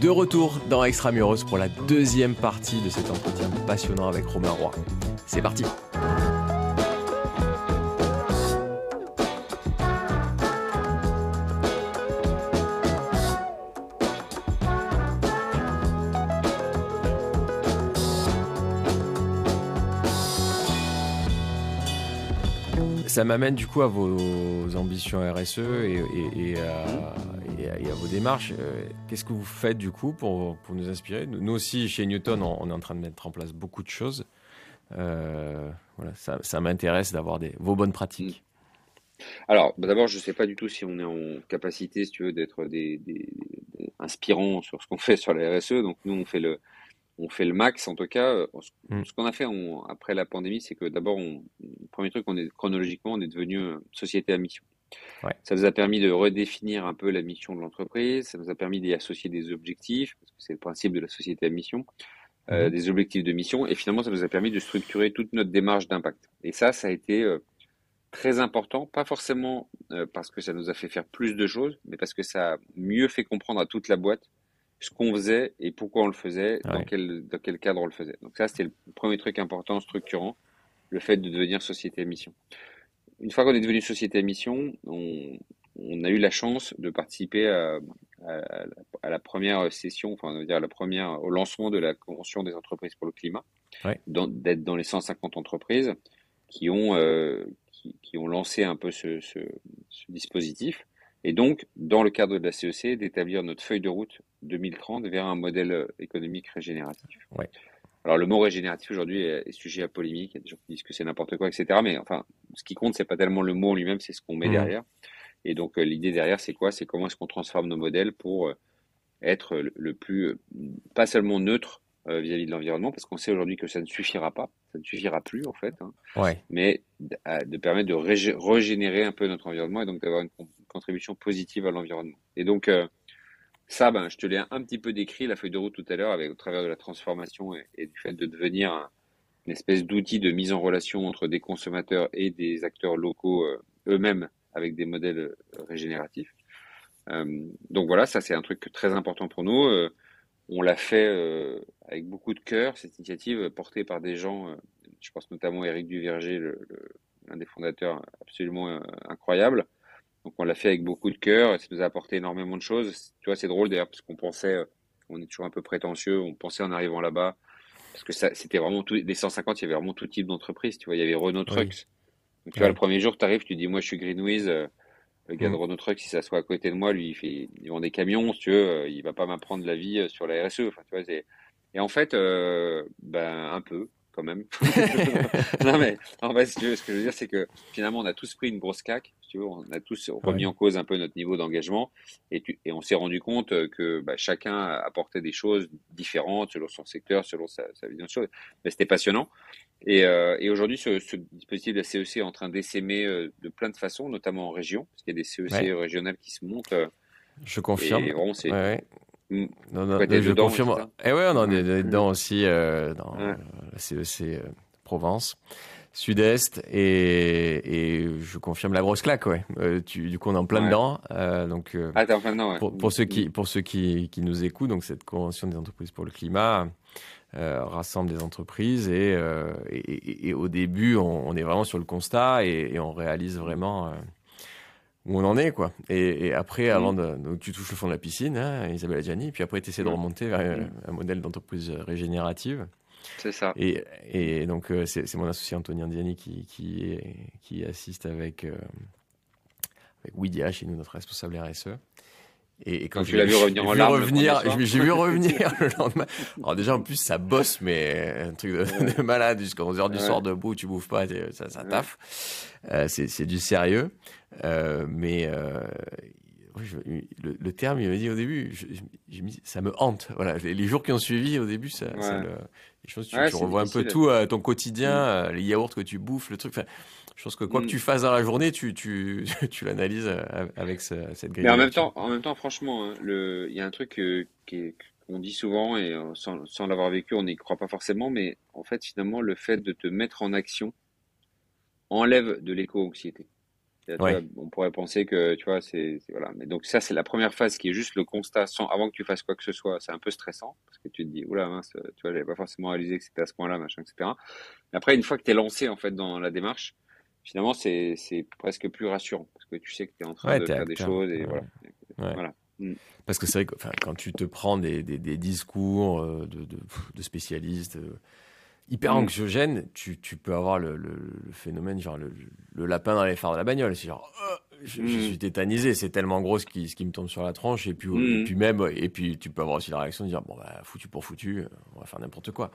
De retour dans Extramuros pour la deuxième partie de cet entretien passionnant avec Romain Roy. C'est parti ça m'amène du coup à vos ambitions RSE et, à, vos démarches. Euh, qu'est-ce que vous faites du coup pour, nous inspirer? Nous aussi, chez Newton, on, est en train de mettre en place beaucoup de choses. Euh, voilà, ça, m'intéresse d'avoir vos bonnes pratiques. Alors, bah, d'abord, je ne sais pas du tout si on est en capacité, si tu veux, d'être des, inspirants sur ce qu'on fait sur la RSE. Donc, nous, on fait le, on fait le max en tout cas. Euh, mm. Ce qu'on a fait après la pandémie, c'est que d'abord, le premier truc, on est chronologiquement, on est devenu euh, société à mission. Ça nous a permis de redéfinir un peu la mission de l'entreprise, ça nous a permis d'y associer des objectifs, parce que c'est le principe de la société à mission, euh, mm-hmm. des objectifs de mission, et finalement, ça nous a permis de structurer toute notre démarche d'impact. Et ça, ça a été très important, pas forcément parce que ça nous a fait faire plus de choses, mais parce que ça a mieux fait comprendre à toute la boîte ce qu'on faisait et pourquoi on le faisait, dans, quel, dans quel cadre on le faisait. Donc ça, c'était le premier truc important, structurant, le fait de devenir société à mission. Une fois qu'on est devenu société à mission, on, on, a eu la chance de participer à, à, la première session, enfin, on va dire la première, au lancement de la Convention des entreprises pour le climat, d'être dans les 150 entreprises qui ont, euh, qui, qui, ont lancé un peu ce, ce, ce dispositif. Et donc, dans le cadre de la CEC, d'établir notre feuille de route 2030 vers un modèle euh, économique régénératif. Ouais. Alors le mot régénératif aujourd'hui est, sujet à polémique. Il y a des gens qui disent que c'est n'importe quoi, etc. Mais enfin, ce qui compte, c'est pas tellement le mot en lui-même, c'est ce qu'on met mmh. derrière. Et donc euh, l'idée derrière, c'est quoi? C'est comment est-ce qu'on transforme nos modèles pour euh, être le, plus, pas seulement neutre vis-à-vis de l'environnement, parce qu'on sait aujourd'hui que ça ne suffira pas, ça ne suffira plus en fait, hein, ouais. mais de permettre de régénérer un peu notre environnement et donc d'avoir une contribution positive à l'environnement. Et donc ça, ben, je te l'ai un petit peu décrit, la feuille de route tout à l'heure, au travers de la transformation et, du fait de devenir une espèce d'outil de mise en relation entre des consommateurs et des acteurs locaux euh, eux-mêmes avec des modèles euh, régénératifs. Euh, donc voilà, ça c'est un truc très important pour nous. on l'a fait avec beaucoup de cœur, cette initiative portée par des gens, je pense notamment Eric Duverger, l'un des fondateurs absolument incroyable. Donc on l'a fait avec beaucoup de cœur et ça nous a apporté énormément de choses. Tu vois, c'est drôle d'ailleurs parce qu'on pensait, euh, on est toujours un peu prétentieux, on pensait en arrivant là-bas, parce que ça, c'était vraiment tout, les 150, il y avait vraiment tout type d'entreprise. Tu vois, il y avait Renault Trucks. Donc, tu vois, le premier jour, tu arrives, tu dis, moi je suis Greenwiz, euh, le gars de mm. Renault Trucks, si ça soit à côté de moi, lui, il, fait, il vend des camions, si tu veux, euh, il va pas m'apprendre la vie sur la RSE. Enfin, tu vois, et en fait, ben, un peu quand même. non mais en fait, ce que je veux dire, c'est que finalement, on a tous pris une grosse caque on a tous remis en cause un peu notre niveau d'engagement et, et, on s'est rendu compte que bah, chacun apportait des choses différentes selon son secteur, selon sa, vision de choses. Mais c'était passionnant. Et, euh, et aujourd'hui, ce, dispositif de la CEC est en train d'essaimer euh, de plein de façons, notamment en région, parce qu'il y a des CEC régionales qui se montent. Euh, je confirme. Et c'est. Mm. je confirme. Et eh ouais, on en est dedans aussi dans la CEC Provence. Sud-Est et, je confirme la grosse claque, ouais. Euh, tu, du coup, on est en plein dedans. Euh, donc, euh, ah, en plein dedans, ouais. pour, ceux qui, pour ceux qui, qui, nous écoutent, donc cette convention des entreprises pour le climat rassemble des entreprises et, et, au début, on, est vraiment sur le constat et, on réalise vraiment où on en est, quoi. Et, après, avant de, donc tu touches le fond de la piscine, hein, Isabelle Adjani, puis après, tu essaies de remonter vers un modèle d'entreprise régénérative. C'est ça. Et, et donc, euh, c'est mon associé Antonien Diani qui, qui, qui assiste avec, euh, avec Widia, chez nous, notre responsable RSE. Et, quand, tu l'as vu revenir en larmes, j'ai vu revenir le lendemain. Alors déjà en plus ça bosse mais un truc de, malade jusqu'à 11 h du soir debout, tu bouffes pas, ça, ça taffe. Euh, c'est du sérieux, euh, mais euh, le, terme, il m'a dit au début, je, ça me hante. Voilà, les, jours qui ont suivi au début, ça, le, je pense que tu, revois un peu tout, à ton quotidien, mm. euh, les yaourts que tu bouffes, le truc. Je pense que quoi que mm. tu fasses dans la journée, tu, tu, tu l'analyses euh, avec cette grille. Mais en même temps, en même temps, franchement, hein, il y a un truc euh, qu'on dit souvent et sans, sans l'avoir vécu, on n'y croit pas forcément, mais en fait, finalement, le fait de te mettre en action enlève de l'éco-anxiété. on pourrait penser que, tu vois, c'est voilà. Mais donc ça, c'est la première phase qui est juste le constat sans avant que tu fasses quoi que ce soit. C'est un peu stressant parce que tu te dis, oula mince, tu vois, j'avais pas forcément réalisé que c'était à ce point-là, machin, etc. Après, une fois que tu es lancé en fait dans la démarche, finalement, c'est presque plus rassurant parce que tu sais que tu es en train de faire des choses et voilà. Mm. Parce que c'est vrai que quand tu te prends des, des, discours euh, de, de, de spécialistes, euh, hyper mm. anxiogène, tu, tu, peux avoir le, le, phénomène, genre le, le, lapin dans les phares de la bagnole. C'est genre, oh, je, mm. suis tétanisé, c'est tellement gros ce qui, ce qui me tombe sur la tranche. Et puis, et mm. puis même, et puis tu peux avoir aussi la réaction de dire, bon, bah, foutu pour foutu, on va faire n'importe quoi.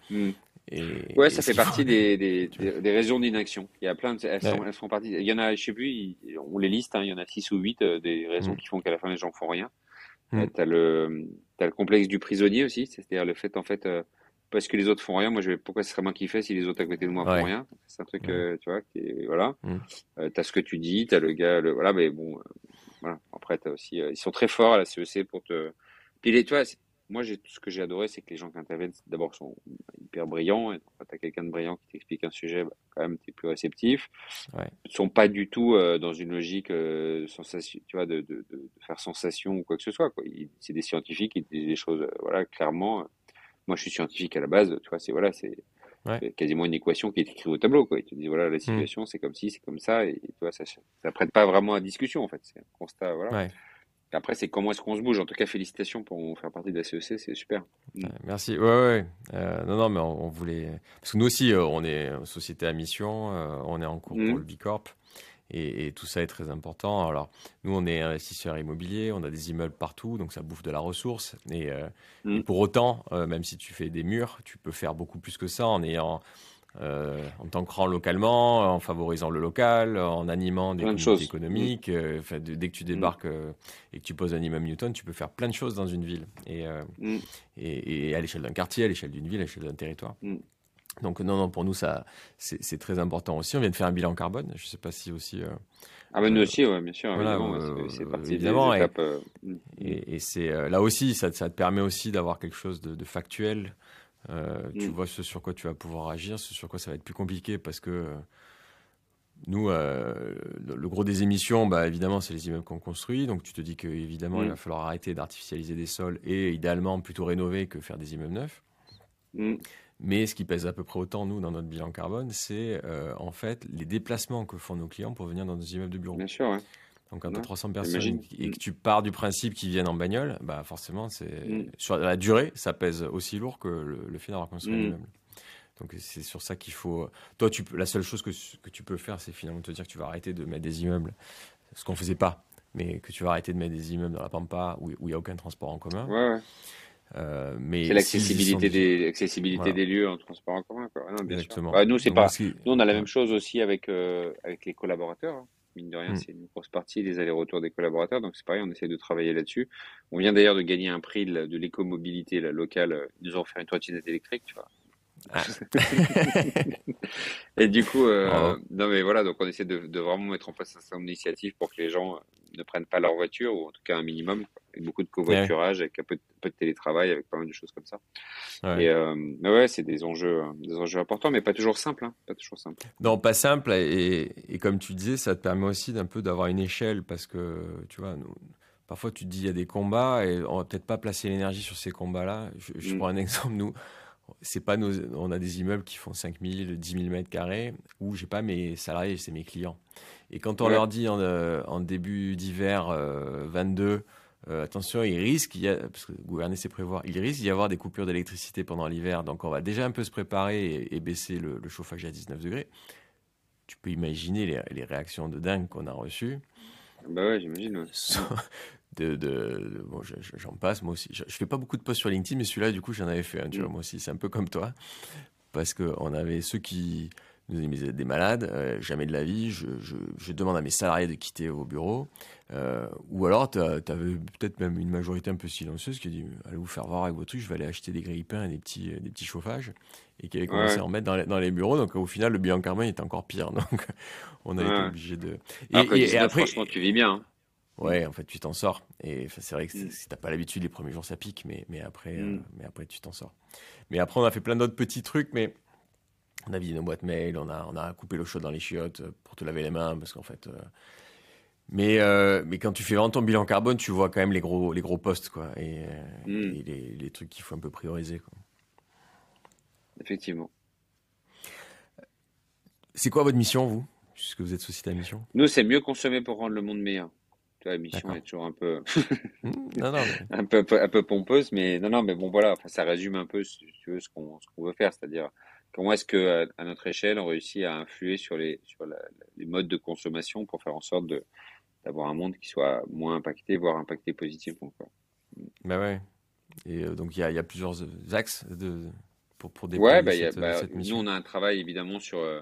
Et, ouais, ça fait partie des, des, des, raisons d'inaction. Il y a plein de, elles, sont, elles font partie. Il y en a, je sais plus, on les liste, hein, il y en a 6 ou 8 euh, des raisons qui font qu'à la fin les gens font rien. Euh, tu as, le, as le complexe du prisonnier aussi, c'est-à-dire le fait en fait euh, parce que les autres font rien. Moi, je vais, pourquoi ce serait moi qui fais si les autres à côté de moi font rien? C'est un truc, euh, tu vois, qui voilà. Mm. Euh, t'as ce que tu dis, t'as le gars, le, voilà, mais bon, euh, voilà. Après, t'as aussi, ils sont très forts à la CEC pour te. Puis les, tu vois, moi, j'ai ce que j'ai adoré, c'est que les gens qui interviennent, d'abord, sont hyper brillants. Et quand t'as quelqu'un de brillant qui t'explique un sujet, bah, quand même, t'es plus réceptif. Ouais. Ils sont pas du tout dans une logique sensation, tu vois, de, de, de, faire sensation ou quoi que ce soit. Quoi. C'est des scientifiques, ils disent des choses, voilà, clairement moi, je suis scientifique à la base, tu vois, c'est voilà, c'est quasiment une équation qui est écrite au tableau, quoi. Ils te disent voilà, la hmm. situation, c'est comme ci, c'est comme ça, et, tu vois, ça, ça prête pas vraiment à discussion, en fait. C'est un constat, voilà. Après, c'est comment est-ce qu'on se bouge. En tout cas, félicitations pour faire partie de la CEC, c'est super. Merci. Ouais, ouais. Euh, non, non, mais on, voulait. Parce que nous aussi, euh, on est société à mission, euh, on est en cours pour hmm. le Bicorp. Et, tout ça est très important. Alors, nous, on est investisseurs immobiliers, on a des immeubles partout, donc ça bouffe de la ressource. Et, euh, mm. pour autant, euh, même si tu fais des murs, tu peux faire beaucoup plus que ça en ayant. Euh, en t'ancrant localement, en favorisant le local, en animant des communautés économiques. Mm. dès que tu mm. débarques et que tu poses un immeuble Newton, tu peux faire plein de choses dans une ville. Et, et, et à l'échelle d'un quartier, à l'échelle d'une ville, à l'échelle d'un territoire. Donc non, non, pour nous, ça, c'est très important aussi. On vient de faire un bilan carbone. Je ne sais pas si aussi. Euh, ah ben nous euh, aussi, ouais, bien sûr. évidemment, c'est parti évidemment, étapes, euh, mm. Et, et c'est là aussi, ça, ça, te permet aussi d'avoir quelque chose de, de factuel. Tu mm. vois ce sur quoi tu vas pouvoir agir, ce sur quoi ça va être plus compliqué parce que nous, le, gros des émissions, bah, évidemment, c'est les immeubles qu'on construit. Donc, tu te dis qu'évidemment, il mm. va falloir arrêter d'artificialiser des sols et idéalement plutôt rénover que faire des immeubles neufs. Mais ce qui pèse à peu près autant, nous, dans notre bilan carbone, c'est euh, en fait les déplacements que font nos clients pour venir dans nos immeubles de bureau. Bien sûr, Donc, quand tu as 300 personnes et que tu pars du principe qu'ils viennent en bagnole, bah forcément, c'est mm. sur la durée, ça pèse aussi lourd que le, fait d'avoir construit un mm. immeuble. Donc, c'est sur ça qu'il faut. Toi, tu la seule chose que, que tu peux faire, c'est finalement te dire que tu vas arrêter de mettre des immeubles, ce qu'on faisait pas, mais que tu vas arrêter de mettre des immeubles dans la Pampa où il n'y a aucun transport en commun. Ouais, ouais. Euh, c'est l'accessibilité des, accessibilité des lieux en transport en commun. Quoi. Non, bien Exactement. Sûr. Bah, nous, c'est pas. Nous, on a la même chose aussi avec euh, avec les collaborateurs. Hein. Mine de rien, mm. c'est une grosse partie des allers-retours des collaborateurs. Donc c'est pareil, on essaie de travailler là-dessus. On vient d'ailleurs de gagner un prix de, de l'écomobilité locale. Ils nous ont offert une trottinette électrique, tu vois. Ah. et du coup, euh, non mais voilà, donc on essaie de, de, vraiment mettre en place un certain nombre d'initiatives pour que les gens ne prennent pas leur voiture, ou en tout cas un minimum, avec beaucoup de covoiturage, avec un peu, de, télétravail, avec pas mal de choses comme ça. Et euh, ouais, c'est des enjeux, des enjeux importants, mais pas toujours simples. Hein, pas toujours simple. Non, pas simple. Et, et, comme tu disais, ça te permet aussi d'un peu d'avoir une échelle, parce que tu vois, nous, parfois tu te dis il y a des combats et on va peut-être pas placer l'énergie sur ces combats-là. Je, mm. prends un exemple, nous c'est pas nos, on a des immeubles qui font 5000, 10 000 mètres carrés où j'ai pas mes salariés, c'est mes clients. Et quand on leur dit en, euh, début d'hiver 22, euh, euh, attention, il risque, y a, parce que gouverner c'est prévoir, il risque d'y avoir des coupures d'électricité pendant l'hiver, donc on va déjà un peu se préparer et, baisser le, chauffage à 19 degrés. Tu peux imaginer les, réactions de dingue qu'on a reçues. Bah ouais, j'imagine. De, de, bon, j'en passe moi aussi. Je, fais pas beaucoup de posts sur LinkedIn, mais celui-là, du coup, j'en avais fait un. Tu vois, mm. moi aussi, c'est un peu comme toi, parce que on avait ceux qui nous disaient des malades, euh, jamais de la vie. Je, je, demande à mes salariés de quitter vos bureaux, euh, ou alors tu avais peut-être même une majorité un peu silencieuse qui a dit allez vous faire voir avec vos trucs, je vais aller acheter des grille-pains et des petits des petits chauffages, et qui avait commencé à en mettre dans les, dans les, bureaux. Donc au final, le bilan carbone était encore pire. Donc on a été obligé de. Et, après, franchement, tu vis bien. Hein. Ouais, en fait, tu t'en sors. Et c'est vrai que mm. si t'as pas l'habitude, les premiers jours, ça pique, mais, mais, après, euh, mm. mais après, tu t'en sors. Mais après, on a fait plein d'autres petits trucs, mais on a vidé nos boîtes mail, on a, on a coupé l'eau chaude dans les chiottes pour te laver les mains, parce qu'en fait, euh, Mais, euh, mais quand tu fais vraiment ton bilan carbone, tu vois quand même les gros, les gros postes, quoi. Et, hmm. les, les, trucs qu'il faut un peu prioriser, quoi. Effectivement. C'est quoi votre mission, vous? Puisque vous êtes société à mission Nous, c'est mieux consommer pour rendre le monde meilleur. La mission est toujours un peu, non, non, un, peu, un peu pompeuse, mais non, non, mais bon, voilà, ça résume un peu, si tu veux, ce qu'on veut faire, c'est-à-dire comment est-ce que, à, notre échelle, on réussit à influer sur les, sur les modes de consommation pour faire en sorte de, d'avoir un monde qui soit moins impacté, voire impacté positivement. Quoi. Bah ouais. Et euh, donc il y a, y a, plusieurs axes de, pour, pour déployer ouais, bah, cette, bah, cette, mission. Nous, on a un travail évidemment sur euh,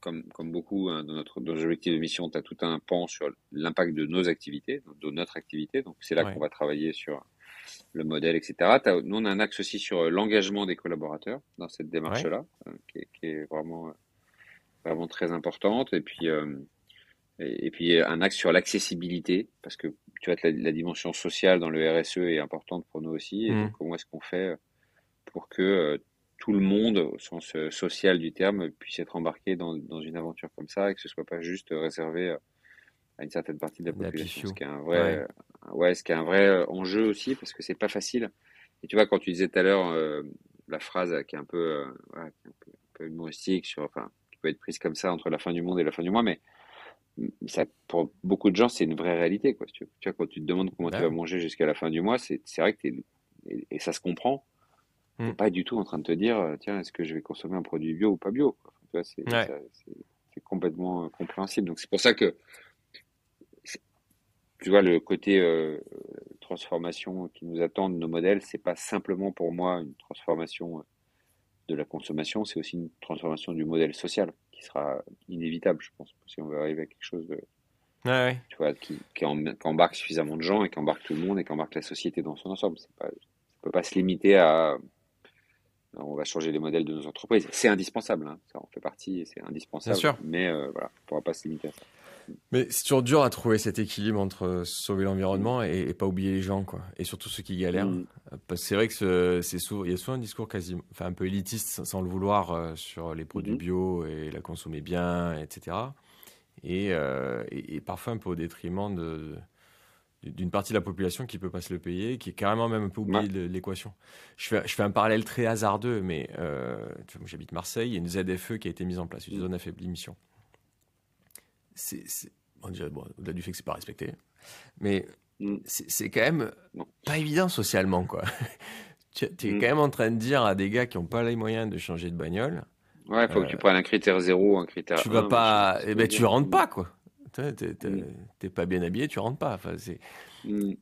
comme, comme beaucoup hein, dans, notre, dans nos objectifs de mission, tu as tout un pan sur l'impact de nos activités, de notre activité. Donc, c'est là qu'on va travailler sur le modèle, etc. nous, on a un axe aussi sur euh, l'engagement des collaborateurs dans cette démarche-là, euh, qui, qui, est vraiment, euh, vraiment très importante. Et puis, et, puis, un axe sur l'accessibilité, parce que tu vois, la, la, dimension sociale dans le RSE est importante pour nous aussi. Et mmh. comment est-ce qu'on fait pour que tout le monde, au sens euh, social du terme, puisse être embarqué dans, dans, une aventure comme ça et que ce soit pas juste réservé euh, à une certaine partie de la population. ce qui est un vrai, ouais. ce qui est un vrai euh, enjeu aussi parce que c'est pas facile. Et tu vois, quand tu disais tout à l'heure la phrase qui est un peu, un peu, humoristique sur, enfin, qui peut être prise comme ça entre la fin du monde et la fin du mois, mais ça, pour beaucoup de gens, c'est une vraie réalité. Quoi. Tu, vois, quand tu te demandes comment tu vas manger jusqu'à la fin du mois, c'est vrai que es, et, ça se comprend. Mmh. pas du tout en train de te dire, euh, tiens, est-ce que je vais consommer un produit bio ou pas bio? C'est complètement euh, compréhensible. Donc c'est pour ça que, tu vois, le côté euh, transformation qui nous attend de nos modèles, c'est pas simplement pour moi une transformation de la consommation, c'est aussi une transformation du modèle social qui sera inévitable, je pense, si on veut arriver à quelque chose de, Tu vois, qui, qui, embarque suffisamment de gens et qui embarque tout le monde et qui embarque la société dans son ensemble. Pas, ça ne peut pas se limiter à on va changer les modèles de nos entreprises. C'est indispensable, hein. ça en fait partie, c'est indispensable. Bien sûr. Mais euh, voilà, on ne pourra pas se limiter à ça. Mais c'est toujours dur à trouver cet équilibre entre sauver l'environnement et, pas oublier les gens, quoi. Et surtout ceux qui galèrent. Mm. Parce que c'est vrai que c'est souvent, il y a souvent un discours quasi, enfin un peu élitiste, sans le vouloir, euh, sur les produits mm-hmm. bio et la consommer bien, etc. Euh, et, et, parfois un peu au détriment de, d'une partie de la population qui peut pas se le payer, qui est carrément même un peu oublié de l'équation. Je fais, je fais un parallèle très hasardeux, mais euh, j'habite Marseille, il y a une ZFE qui a été mise en place, une zone à faible émission. C'est, on dirait, bon, au-delà du fait que c'est pas respecté, mais mm. c'est quand même pas évident socialement, quoi. tu es mm. quand même en train de dire à des gars qui n'ont pas les moyens de changer de bagnole. Ouais, il faut que tu euh, prennes un critère zéro, un critère. Tu vas pas, eh ben, tu rentres pas, quoi. Mm. T'es pas bien habillé, tu rentres pas. Enfin, mm.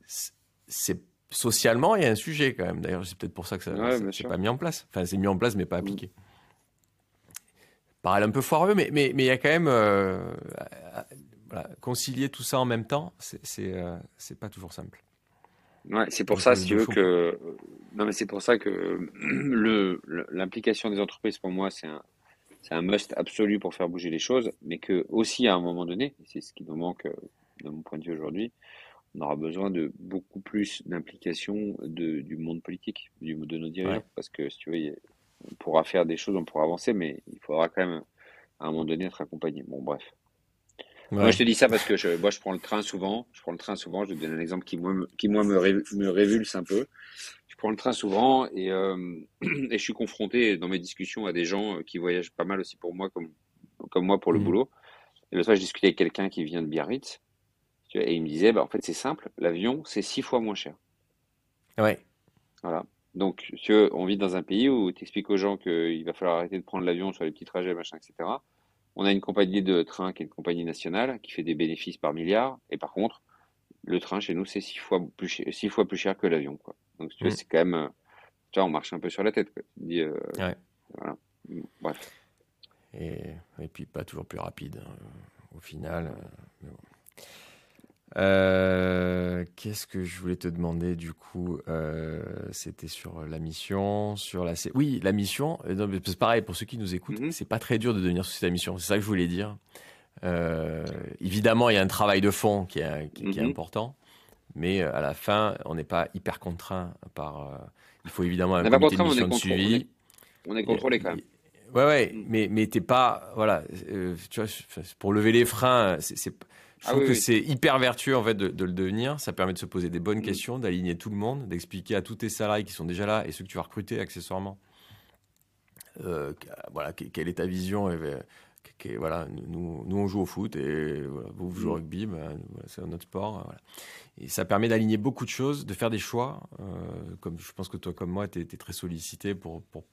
c'est socialement, il y a un sujet quand même. D'ailleurs, c'est peut-être pour ça que ça n'est pas mis en place. Enfin, c'est mis en place, mais pas mm. appliqué. Parle un peu foireux, mais mais mais il y a quand même euh, concilier tout ça en même temps, c'est c'est euh, pas toujours simple. Ouais, c'est pour ça, si tu veux que non, mais c'est pour ça que le l'implication des entreprises pour moi, c'est un c'est un must absolu pour faire bouger les choses, mais que aussi à un moment donné, c'est ce qui nous manque euh, de mon point de vue aujourd'hui, on aura besoin de beaucoup plus d'implication du monde politique, du, de nos dirigeants, parce que si tu veux, on pourra faire des choses, on pourra avancer, mais il faudra quand même à un moment donné être accompagné. Bon, bref. Moi, je te dis ça parce que je, moi, je prends le train souvent. Je prends le train souvent. Je te donne un exemple qui, moi, qui, moi me, me révulse un peu prends le train souvent et, euh, et, je suis confronté dans mes discussions à des gens euh, qui voyagent pas mal aussi pour moi, comme, comme moi pour le mmh. boulot. Et le soir, je discutais avec quelqu'un qui vient de Biarritz et il me disait, bah, en fait, c'est simple, l'avion, c'est six fois moins cher. Ouais. Voilà. Donc, on vit dans un pays où tu expliques aux gens qu'il va falloir arrêter de prendre l'avion sur les petits trajets, machin, etc. On a une compagnie de train qui est une compagnie nationale qui fait des bénéfices par milliard. Et par contre, le train chez nous, c'est six fois plus cher, six fois plus cher que l'avion. Quoi. Donc, tu vois, mm. c'est quand même. Euh, tu vois, on marche un peu sur la tête. Quoi. Tu dis, euh, ouais. Voilà. Bref. Et, et, puis, pas toujours plus rapide, hein, au final. Euh, qu'est-ce que je voulais te demander du coup C'était sur la mission, sur la. Oui, la mission. C'est pareil pour ceux qui nous écoutent. Mm-hmm. C'est pas très dur de devenir sous cette mission. C'est ça que je voulais dire. évidemment, il y a un travail de fond qui est, qui est mm-hmm. important mais euh, à la fin, on n'est pas hyper contraint par. Euh, il faut évidemment un comité de mission de suivi. On est, contrôlé quand même. Ouais, ouais, mm. mais, mais t'es pas. Voilà, euh, tu vois, pour lever les freins, c'est, Je trouve que c'est hyper vertueux en fait de, le devenir. Ça permet de se poser des bonnes mm. questions, d'aligner tout le monde, d'expliquer à tous tes salariés qui sont déjà là et ceux que tu vas recruter accessoirement. Euh, voilà, quelle est ta vision voilà, nous, nous, on joue au foot et vous, vous jouez au rugby, bah, c'est notre sport. Et ça permet d'aligner beaucoup de choses, de faire des choix. Euh, comme je pense que toi, comme moi, tu es, très sollicité pour, pour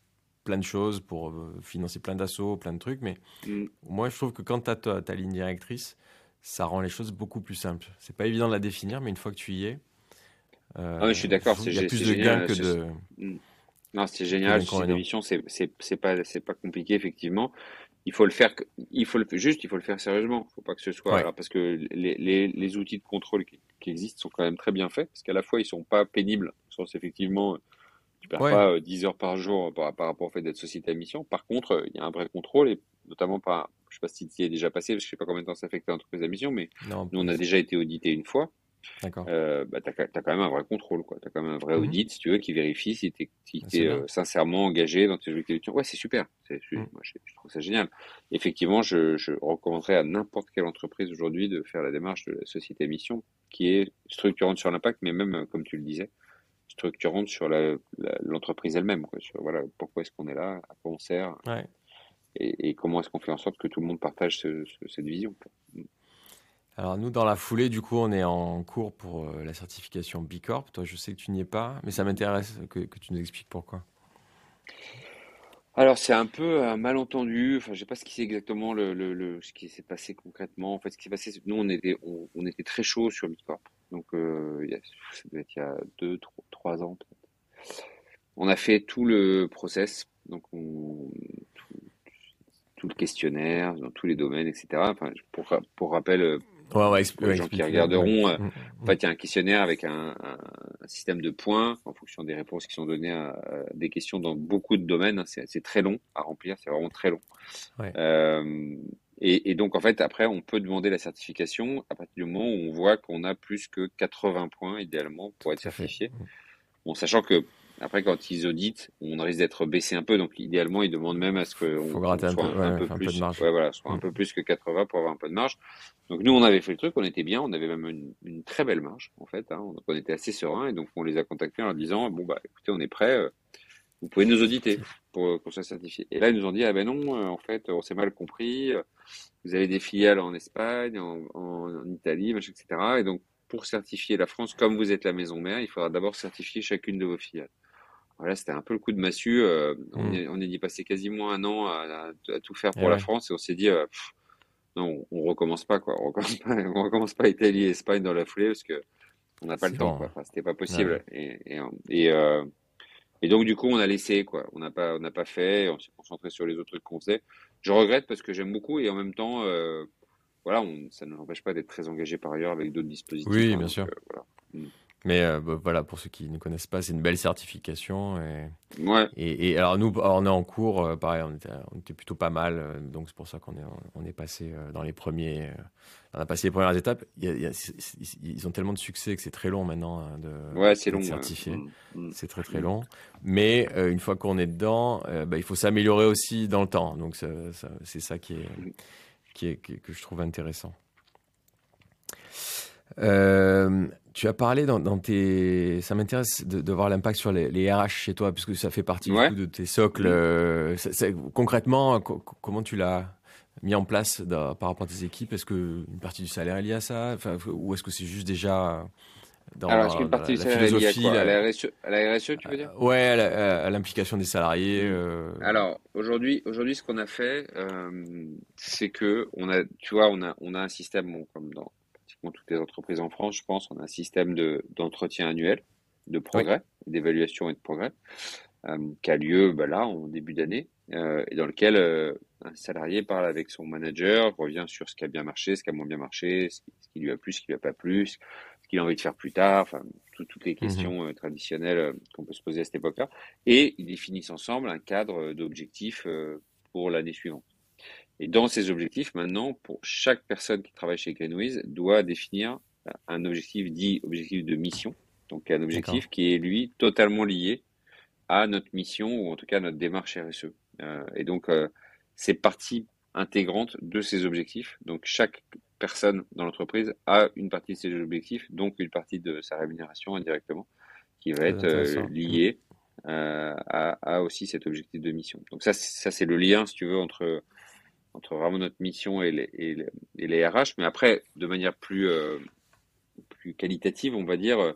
plein de choses, pour euh, financer plein d'assauts, plein de trucs. Mais mm. moi, je trouve que quand tu as ta, ligne directrice, ça rend les choses beaucoup plus simples. C'est pas évident de la définir, mais une fois que tu y es, euh, ah je suis d'accord. Il y a plus de gains que de. Mm. Non, c'est génial. C'est une émission, c'est pas, c'est pas compliqué effectivement il faut le faire, il faut le, juste, il faut le faire sérieusement. Il faut pas que ce soit, parce que les, les, les, outils de contrôle qui, existent sont quand même très bien faits, parce qu'à la fois ils sont pas pénibles, sens effectivement, tu perds pas 10 euh, heures par jour par, rapport au fait d'être société à mission. Par contre, il y a un vrai contrôle et notamment par, je sais pas si tu y es déjà passé, je sais pas combien de temps ça fait que tu entreprise à mission, mais nous on a déjà été audité une fois. Euh, bah, tu as, quand même un vrai contrôle, tu as quand même un vrai mhm. audit, si tu veux, qui vérifie si tu es, si es euh, sincèrement engagé dans tes objectifs. Ouais, c'est super, mhm. moi, je, trouve ça génial. Effectivement, je, je recommanderais à n'importe quelle entreprise aujourd'hui de faire la démarche de la société mission, qui est structurante sur l'impact, mais même, euh, comme tu le disais, structurante sur l'entreprise elle-même. Voilà, pourquoi est-ce qu'on est là, à quoi on sert, et, et, comment est-ce qu'on fait en sorte que tout le monde partage ce, cette vision. Alors nous, dans la foulée, du coup, on est en cours pour euh, la certification B Corp. Toi, je sais que tu n'y es pas, mais ça m'intéresse que, tu nous expliques pourquoi. Alors c'est un peu un malentendu. Enfin, je sais pas ce qui s'est exactement le, ce qui s'est passé concrètement. En fait, ce qui s'est passé, nous on était on, était très chaud sur B Corp. Donc euh, il y a, ça devait être il y a deux trois, ans peut-être. On a fait tout le process, donc tout, le questionnaire dans tous les domaines, etc. Enfin, pour pour rappel, Ouais, les gens qui regarderont, euh, mm, en fait, il y a un questionnaire avec un, un, système de points en fonction des réponses qui sont données à, des questions dans beaucoup de domaines. C'est très long à remplir, c'est vraiment très long. Ouais. Euh, et, et, donc, en fait, après, on peut demander la certification à partir du moment où on voit qu'on a plus que 80 points, idéalement, pour être certifié. Mm. Bon, sachant que après, quand ils auditent, on risque d'être baissé un peu. Donc, idéalement, ils demandent même à ce qu'on soit un peu, un peu plus, voilà, soit un mm. peu plus que 80 pour avoir un peu de marge. Donc, nous, on avait fait le truc, on était bien, on avait même une, une très belle marge, en fait. Hein, on était assez serein et donc on les a contactés en leur disant, bon, bah, écoutez, on est prêt, euh, vous pouvez nous auditer pour qu'on soit certifié. Et là, ils nous ont dit, ah ben non, euh, en fait, on s'est mal compris. Euh, vous avez des filiales en Espagne, en, en, en Italie, machin, etc. Et donc, pour certifier la France, comme vous êtes la maison mère, il faudra d'abord certifier chacune de vos filiales. Voilà, c'était un peu le coup de massue. Euh, on, mm. est, on est y passé quasiment un an à, tout faire pour la France et on s'est dit, euh, non, on, recommence pas quoi. On recommence pas, on recommence pas Italie et Espagne dans la foulée parce que on n'a pas le temps. Quoi. Enfin, c'était pas possible. Et, et, et, euh, et, donc du coup, on a laissé quoi. On n'a pas, on n'a pas fait. On s'est concentré sur les autres trucs qu'on faisait. Je regrette parce que j'aime beaucoup et en même temps, voilà, on, ça ne m'empêche pas d'être très engagé par ailleurs avec d'autres dispositifs. Oui, hein, bien sûr. Voilà. Mm. Mais euh, bah, voilà, pour ceux qui ne connaissent pas, c'est une belle certification. Et, ouais. et, alors nous, on est en cours, euh, pareil, on était, on était, plutôt pas mal, euh, donc c'est pour ça qu'on est, on est passé dans les premiers, on a passé les premières étapes. ils ont tellement de succès que c'est très long maintenant hein, de, ouais, c'est long, certifier. Mm, mm. C'est très très long. Mais une fois qu'on est dedans, bah, il faut s'améliorer aussi dans le temps. Donc c'est ça qui est, qui est, que je trouve intéressant. Euh, tu as parlé dans, tes. Ça m'intéresse de, voir l'impact sur les, RH chez toi, puisque ça fait partie de tes socles. Euh, concrètement, comment tu l'as mis en place par rapport à tes équipes? Est-ce qu'une partie du salaire est liée à ça? Ou est-ce que c'est juste déjà dans Alors, est-ce qu'une partie du salaire est liée à la, RSE, à la RSE, tu veux dire? Ouais, à l'implication des salariés. Mmh. Euh. Alors, aujourd'hui, aujourd'hui, ce qu'on a fait, c'est que, on a, tu vois, on a, on a un système, bon, comme dans toutes les entreprises en France, je pense, on a un système d'entretien annuel, de progrès, d'évaluation et de progrès, euh, qui a lieu bah, là, en début d'année, euh, et dans lequel euh, un salarié parle avec son manager, revient sur ce qui a bien marché, ce qui a moins bien marché, ce qui, lui a plu, ce qui lui a pas plu, ce qu'il a envie de faire plus tard, enfin, toutes les mmh questions traditionnelles qu'on peut se poser à cette époque-là. Et ils définissent ensemble un cadre d'objectifs pour l'année suivante. Et dans ces objectifs, maintenant, pour chaque personne qui travaille chez Greenwiz, doit définir un objectif dit objectif de mission. Donc un objectif qui est, lui, totalement lié à notre mission ou en tout cas à notre démarche RSE. Euh, et donc, euh, c'est parti intégrante de ses objectifs. Donc chaque personne dans l'entreprise a une partie de ses objectifs, donc une partie de sa rémunération indirectement, qui va être euh, liée euh, à, aussi cet objectif de mission. Donc ça, ça c'est le lien, si tu veux, entre, entre vraiment notre mission et les, et les, RH. Mais après, de manière plus, euh, plus qualitative, on va dire,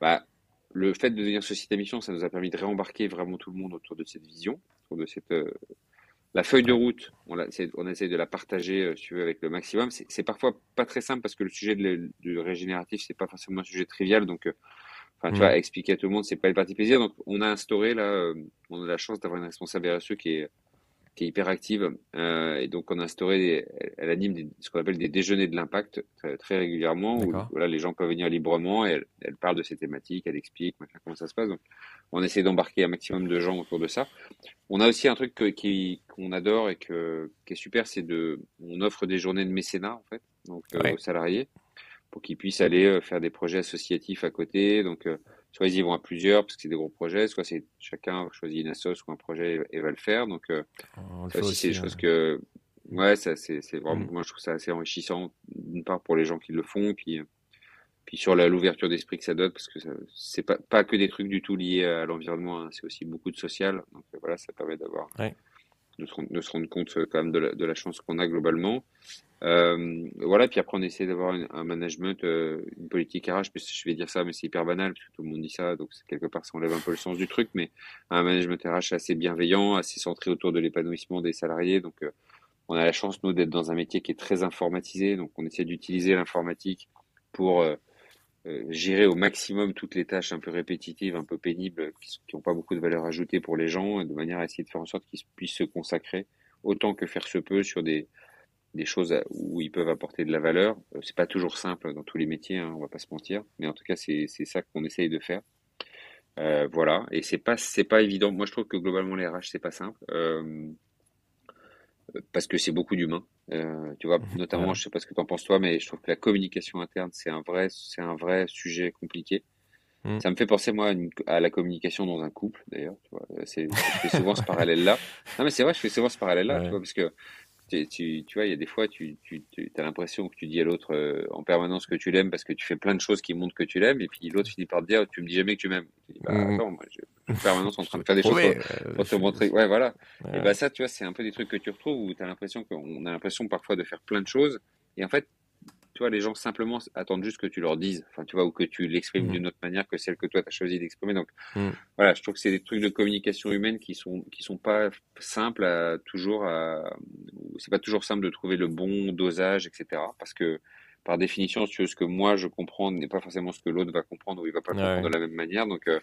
bah, le fait de devenir société à mission, ça nous a permis de réembarquer vraiment tout le monde autour de cette vision, autour de cette la feuille de route, on, on essaie de la partager, euh, tu veux, avec le maximum. C'est parfois pas très simple parce que le sujet de, du régénératif, c'est pas forcément un sujet trivial. Donc, euh, enfin, tu mmh. vois, expliquer à tout le monde, c'est pas une partie plaisir. Donc, on a instauré là, euh, on a la chance d'avoir une responsable RSE qui est qui est hyper active. Euh, et donc, on a instauré, elle anime ce qu'on appelle des déjeuners de l'impact très, régulièrement, où voilà, les gens peuvent venir librement et elle, elle parle de ces thématiques, elle explique comment ça se passe. Donc, on essaie d'embarquer un maximum de gens autour de ça. On a aussi un truc qu'on adore et que, qui est super, c'est de, on offre des journées de mécénat, en fait, donc, euh, aux salariés, pour qu'ils puissent aller euh, faire des projets associatifs à côté. Donc, soit ils y vont à plusieurs parce que c'est des gros projets, soit c'est chacun choisit une assoce ou un projet et va le faire. Donc, euh, ça aussi, c'est des choses que, ouais, ça, c'est, c'est vraiment, mm. moi, je trouve ça assez enrichissant, d'une part pour les gens qui le font, puis, puis sur l'ouverture d'esprit que ça donne, parce que c'est pas, pas que des trucs du tout liés à l'environnement, hein, c'est aussi beaucoup de social. Donc, voilà, ça permet d'avoir, de, se rendre, compte quand même de la, chance qu'on a globalement. Euh, voilà, puis après on essaie d'avoir un, management, euh, une politique RH, je vais dire ça, mais c'est hyper banal, parce tout le monde dit ça, donc quelque part ça enlève un peu le sens du truc, mais un management RH assez bienveillant, assez centré autour de l'épanouissement des salariés, donc euh, on a la chance, nous, d'être dans un métier qui est très informatisé, donc on essaie d'utiliser l'informatique pour gérer au maximum toutes les tâches un peu répétitives, un peu pénibles, qui n'ont pas beaucoup de valeur ajoutée pour les gens, de manière à essayer de faire en sorte qu'ils puissent se consacrer autant que faire se peut sur des des choses où ils peuvent apporter de la valeur. Euh, c'est pas toujours simple dans tous les métiers, hein, on va pas se mentir, mais en tout cas c'est ça qu'on essaye de faire. Euh, voilà, et c'est pas c'est pas évident. Moi je trouve que globalement les RH c'est pas simple euh, parce que c'est beaucoup d'humains. tu vois, notamment, je sais pas ce que tu en penses toi, mais je trouve que la communication interne c'est un vrai c'est un vrai sujet compliqué. Mmh. Ça me fait penser moi à, la communication dans un couple d'ailleurs. je fais souvent ce parallèle là. Non mais c'est vrai, je fais souvent ce parallèle là, tu vois, parce que tu, tu, vois, il y a des fois, tu, tu, tu as l'impression que tu dis à l'autre euh, en permanence que tu l'aimes parce que tu fais plein de choses qui montrent que tu l'aimes, et puis l'autre finit par te dire, tu me dis jamais que tu m'aimes. Tu dis, bah, mmh. attends, moi, je suis en permanence en train de faire des choses pour, te montrer. Ouais, voilà. Et bah, ça, tu vois, c'est un peu des trucs que tu retrouves où tu as l'impression qu'on a l'impression parfois de faire plein de choses, et en fait, tu vois, les gens simplement attendent juste que tu leur dises, enfin, tu vois, ou que tu l'exprimes mmh. d'une autre manière que celle que toi tu as choisi d'exprimer. Donc, mmh. voilà, je trouve que c'est des trucs de communication humaine qui sont, qui sont pas simples à toujours à, c'est pas toujours simple de trouver le bon dosage, etc. Parce que, par définition, tu veux, ce que moi je comprends n'est pas forcément ce que l'autre va comprendre ou il va pas comprendre de la même manière. Donc, euh,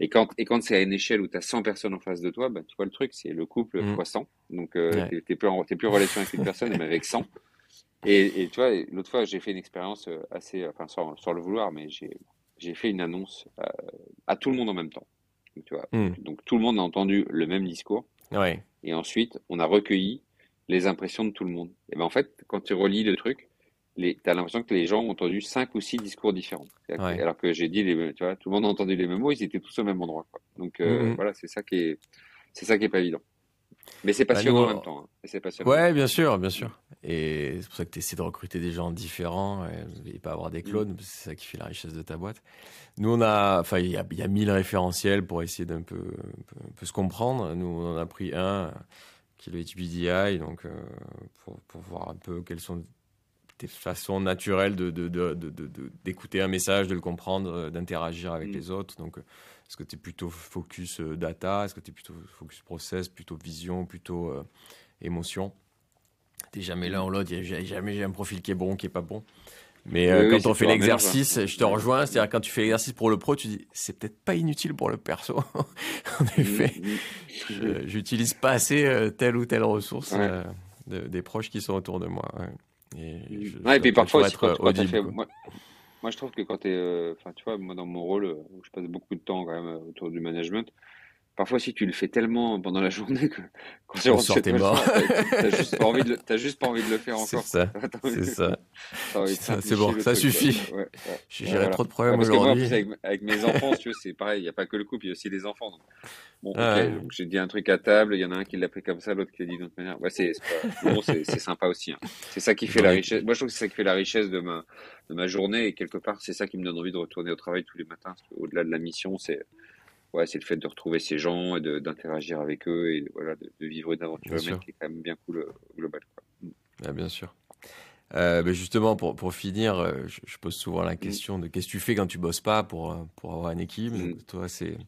et quand, et quand c'est à une échelle où tu as 100 personnes en face de toi, bah, tu vois le truc, c'est le couple mmh. fois 100. Donc, euh, tu n'es plus en relation avec une personne, mais avec 100. Et, et tu vois, l'autre fois, j'ai fait une expérience euh, assez, enfin, sans, sans le vouloir, mais j'ai fait une annonce à, euh, à, tout le monde en même temps. Donc, tu vois, hmm. donc tout le monde a entendu le même discours. Ouais. Et ensuite, on a recueilli les impressions de tout le monde. Et ben en fait, quand tu relis le truc, tu as l'impression que les gens ont entendu cinq ou six discours différents. Alors que j'ai dit, les, tu vois, tout le monde a entendu les mêmes mots, ils étaient tous au même endroit. Quoi. Donc euh, hmm, hmm. voilà, c'est ça qui est, c'est ça qui est pas évident. Mais c'est bah, passionnant en même temps. Hein. C'est passionnant. Ouais, bien sûr, bien sûr. Et c'est pour ça que tu essaies de recruter des gens différents et, pas avoir des clones, mm. c'est ça qui fait la richesse de ta boîte. Nous, on a, enfin, il y a, y a mille référentiels pour essayer d'un peu, un peu, se comprendre. Nous, on en a pris un qui est le HBDI, donc euh, pour, pour, voir un peu quelles sont des façons naturelles de, d'écouter un message, de le comprendre, euh, d'interagir avec mm. les autres. Donc, est-ce que tu es plutôt focus euh, data? Est-ce que tu es plutôt focus process, plutôt vision, plutôt euh, émotion? Tu jamais l'un ou l'autre. Jamais j'ai un profil qui est bon, qui est pas bon. Mais euh, quand on fait l'exercice, je te rejoins. C'est-à-dire quand tu fais l'exercice pour le pro, tu dis c'est peut-être pas inutile pour le perso. en mm, effet, mm. j'utilise pas assez telle ou telle ressource des proches qui sont autour de moi. Et, je, et puis parfois, être audible, moi, je trouve que quand tu es, euh, enfin, tu vois, moi, dans mon rôle, euh, où je passe beaucoup de temps quand même euh, autour du management, parfois, si tu le fais tellement pendant la journée que quand tu rentres mort. t'as juste pas envie de, le, juste pas envie de le faire encore. C'est ça. C'est ça. C'est bon, ça suffit. J'ai géré trop de problèmes aujourd'hui. Avec, avec, mes enfants, c'est pareil. Il n'y a pas que le couple, il y a aussi les enfants. Donc. Bon, donc j'ai dit un truc à table. Il y en a un qui l'a pris comme ça, l'autre qui l'a dit d'une autre manière. Ouais, c'est bon, c'est sympa aussi. Hein. C'est ça qui fait la richesse. Moi, je trouve que c'est ça qui fait la richesse de ma de ma journée et quelque part, c'est ça qui me donne envie de retourner au travail tous les matins. Au-delà de la mission, c'est ouais, c'est le fait de retrouver ces gens et d'interagir avec eux et voilà, de, vivre une aventure humaine qui est quand même bien cool euh, au global. Quoi. Mm. bien sûr. Euh, ben justement, pour, pour finir, euh, je, pose souvent la mm. question de qu'est-ce que tu fais quand tu bosses pas pour, pour avoir une équipe? Mm. toi, c'est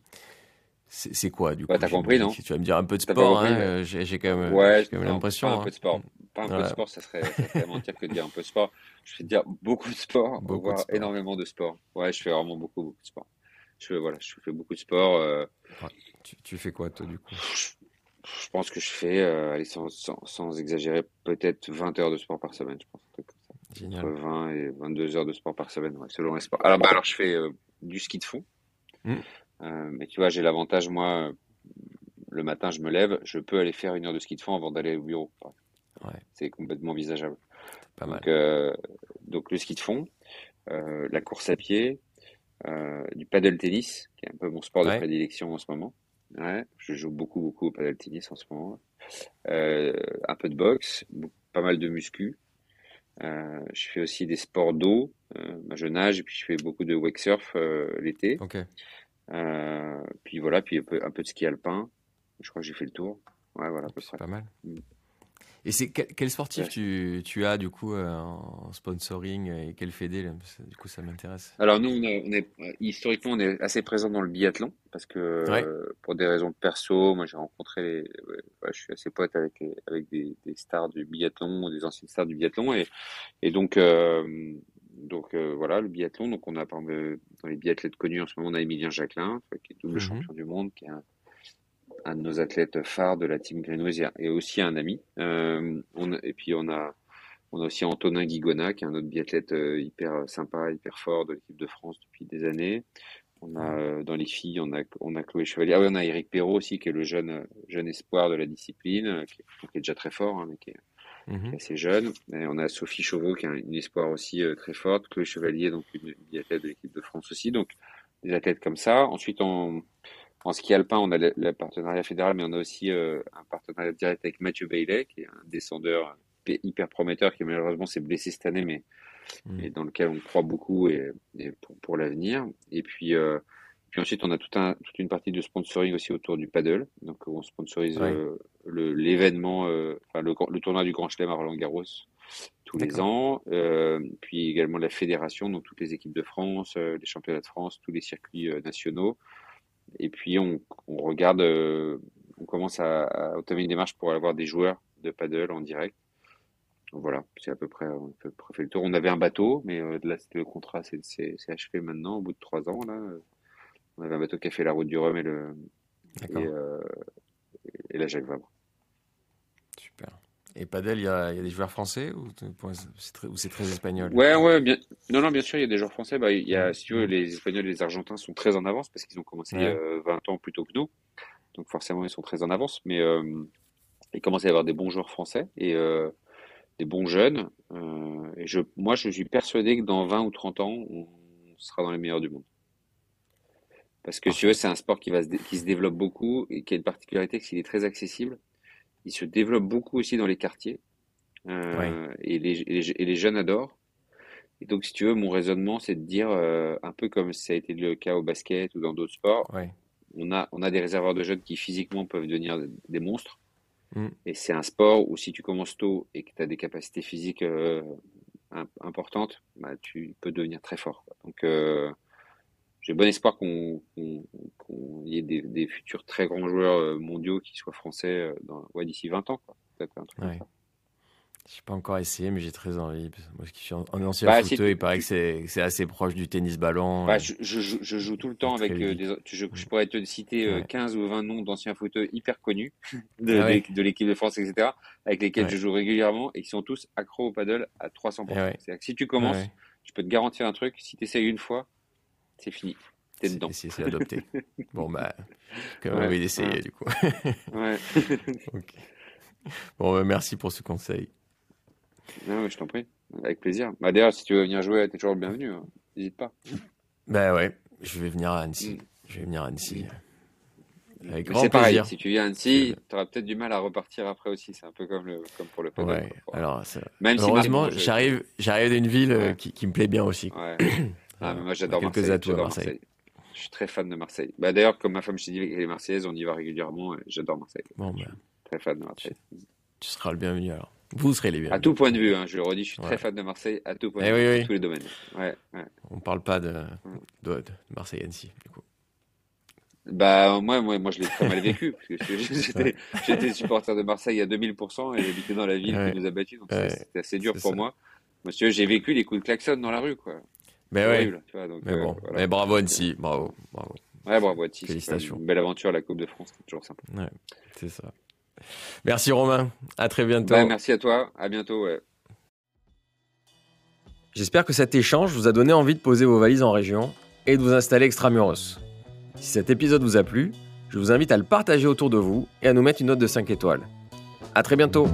c'est quoi du coup? T'as compris, non? Tu vas me dire un peu de sport, hein, j'ai quand même, ouais, l'impression. un peu de sport. Pas un peu de sport, ça serait, ça serait mentir que de dire un peu de sport. Je vais te dire beaucoup de sport, beaucoup de sport. énormément de sport. Ouais, je fais vraiment beaucoup, beaucoup de sport. Je, voilà, je fais beaucoup de sport. Euh, tu, fais quoi, toi, du coup? je, pense que je fais, euh, allez, sans, sans, exagérer, peut-être 20 heures de sport par semaine, je pense. Génial. Entre 20 et 22 heures de sport par semaine, selon les sports. Alors, bah, alors je fais euh, du ski de fond. Mmh. mais tu vois, j'ai l'avantage, moi, le matin, je me lève, je peux aller faire une heure de ski de fond avant d'aller au bureau. Ouais. C'est complètement envisageable. Pas mal. Donc, donc, le ski de fond, la course à pied, du paddle tennis, qui est un peu mon sport de prédilection en ce moment. Ouais, je joue beaucoup, beaucoup au paddle tennis en ce moment. Euh, un peu de boxe, pas mal de muscu. Euh, je fais aussi des sports d'eau. je nage et puis je fais beaucoup de wake surf l'été. puis voilà, puis un peu, un peu, de ski alpin. Je crois que j'ai fait le tour. Ouais, voilà, Pas mal. Mm. Et c'est quel, sportif tu, tu, as du coup euh, en sponsoring et quel fédé Du coup, ça m'intéresse. Alors nous, on, est, historiquement, on est assez présent dans le biathlon parce que euh, pour des raisons perso, moi j'ai rencontré, je suis assez pote avec avec des, des, stars du biathlon, des anciennes stars du biathlon et, et donc euh, donc voilà le biathlon. Donc on a dans les biathlètes connus en ce moment, on a Emilien Jacquelin qui est double mmh champion du monde, qui est un un de nos athlètes phares de la team Grenoise et aussi un ami. Euh, on, et puis on a, on a aussi Antonin Guigona, qui est un autre biathlète euh, hyper sympa, hyper fort de l'équipe de France depuis des années. On a euh, dans les filles, on a, on a Chloé Chevalier. Ah oui, on a Eric Perrault aussi, qui est le jeune, jeune espoir de la discipline, qui, est, déjà très fort, hein, mais qui est, mhm. assez jeune. Et on a Sophie Chauveau, qui est une espoir aussi très forte. Chloé Chevalier, donc une biathlète de l'équipe de France aussi. Donc des athlètes comme ça. Ensuite, on, en ski alpin, on a le, partenariat fédéral, mais on a aussi euh, un partenariat direct avec Mathieu Bailey, qui est un descendeur hyper prometteur, qui malheureusement s'est blessé cette année, mais, mm. dans lequel on croit beaucoup et, pour, l'avenir. Et puis, euh, puis ensuite, on a tout un, toute une partie de sponsoring aussi autour du paddle. Donc, on sponsorise euh, l'événement, enfin, le, le, tournoi du Grand Chelem à Roland Garros tous les ans. puis également la fédération, donc toutes les équipes de France, les championnats de France, tous les circuits nationaux. Et puis on, regarde, euh, on commence à, à, entamer une démarche pour avoir des joueurs de paddle en direct. voilà, c'est à peu près, on a fait le tour. On avait un bateau, mais euh, là, le contrat, c'est achevé maintenant, au bout de trois ans. Là, on avait un bateau qui a fait la route du Rhum et, le, et, euh, et la Jacques Vabre. Et Padel, il y, a, des joueurs français ou c'est très, espagnol? Ouais, ouais, bien, non, non, bien sûr, il y a des joueurs français. Bah, il y a, si tu veux, les Espagnols et les Argentins sont très en avance parce qu'ils ont commencé 20 euh, ans plus tôt que nous. Donc forcément, ils sont très en avance. Mais euh, il commence à y avoir des bons joueurs français et euh, des bons jeunes. et je, moi, je suis persuadé que dans 20 ou 30 ans, on sera dans les meilleurs du monde. Parce que si tu veux, c'est un sport qui, va se, qui se développe beaucoup et qui a une particularité, c'est qu'il est très accessible il se développe beaucoup aussi dans les quartiers. Euh, et, les, et, les, jeunes adorent. Et donc, si tu veux, mon raisonnement, c'est de dire, euh, un peu comme ça a été le cas au basket ou dans d'autres sports, on, a, on a des réservoirs de jeunes qui physiquement peuvent devenir des monstres. Mm. Et c'est un sport où si tu commences tôt et que tu as des capacités physiques euh, importantes, bah, tu peux devenir très fort. Donc, j'ai bon espoir qu'on y ait des, futurs très grands joueurs euh, mondiaux qui soient français euh, dans, ouais, d'ici 20 ans. Quoi. Ouais. Je n'ai pas encore essayé, mais j'ai très envie. Moi, je suis en, ancien bah, il paraît que c'est assez proche du tennis-ballon. Bah, je, je, je, joue tout le temps avec euh, des. Je, je, pourrais te citer 15 ou 20 noms d'anciens footeux hyper connus de, ah de l'équipe de France, etc., avec lesquels je joue régulièrement et qui sont tous accros au paddle à 300%. C'est-à-dire que si tu commences, je peux te garantir un truc, si tu essayes une fois, c'est fini. T'es dedans. C'est adopté. bon, bah, quand même envie d'essayer, du coup. ouais. Bon, bah, merci pour ce conseil. Non, je t'en prie. Avec plaisir. Bah, D'ailleurs, si tu veux venir jouer, t'es toujours le bienvenu. Hein. N'hésite pas. Bah ouais, je vais venir à Annecy. Mm. Je vais venir à Annecy. Avec grand plaisir. Pareil, si tu viens à Annecy, tu auras peut-être du mal à repartir après aussi. C'est un peu comme, le, comme pour le padel. Ouais, alors, Même heureusement, j'arrive, j'arrive d'une ville euh, qui, qui, me plaît bien aussi. Ouais. ah, mais moi, j'adore Marseille. Atouts à Marseille. Je suis très fan de Marseille. Bah, D'ailleurs, comme ma femme, je t'ai dit, elle est marseillaise, on y va régulièrement. J'adore Marseille. Bon, bah, très fan de Marseille. Tu seras le bienvenu alors. Vous serez les bienvenus. À tout point de vue, hein, je le redis, je suis très fan de Marseille, à tout point eh de vue, dans tous les domaines. Ouais, ouais. On parle pas de, de, de Marseille-Annecy, du coup. Bah, moi, moi, moi je l'ai très mal vécu. J'étais supporter de Marseille à 2000% et j'habitais dans la ville qui nous a battus. Donc c'était assez dur pour moi. Monsieur, j'ai vécu les coups de klaxon dans la rue, quoi. Mais ouais. mais bon. Euh, mais bravo Annecy. Bravo. bravo. Ouais, bravo Annecy. Félicitations. Une belle aventure, la Coupe de France. C'est toujours sympa. Ouais, c'est ça. Merci Romain. À très bientôt. Bah, merci à toi. À bientôt. Ouais. J'espère que cet échange vous a donné envie de poser vos valises en région et de vous installer extramuros. Si cet épisode vous a plu, je vous invite à le partager autour de vous et à nous mettre une note de 5 étoiles. A très bientôt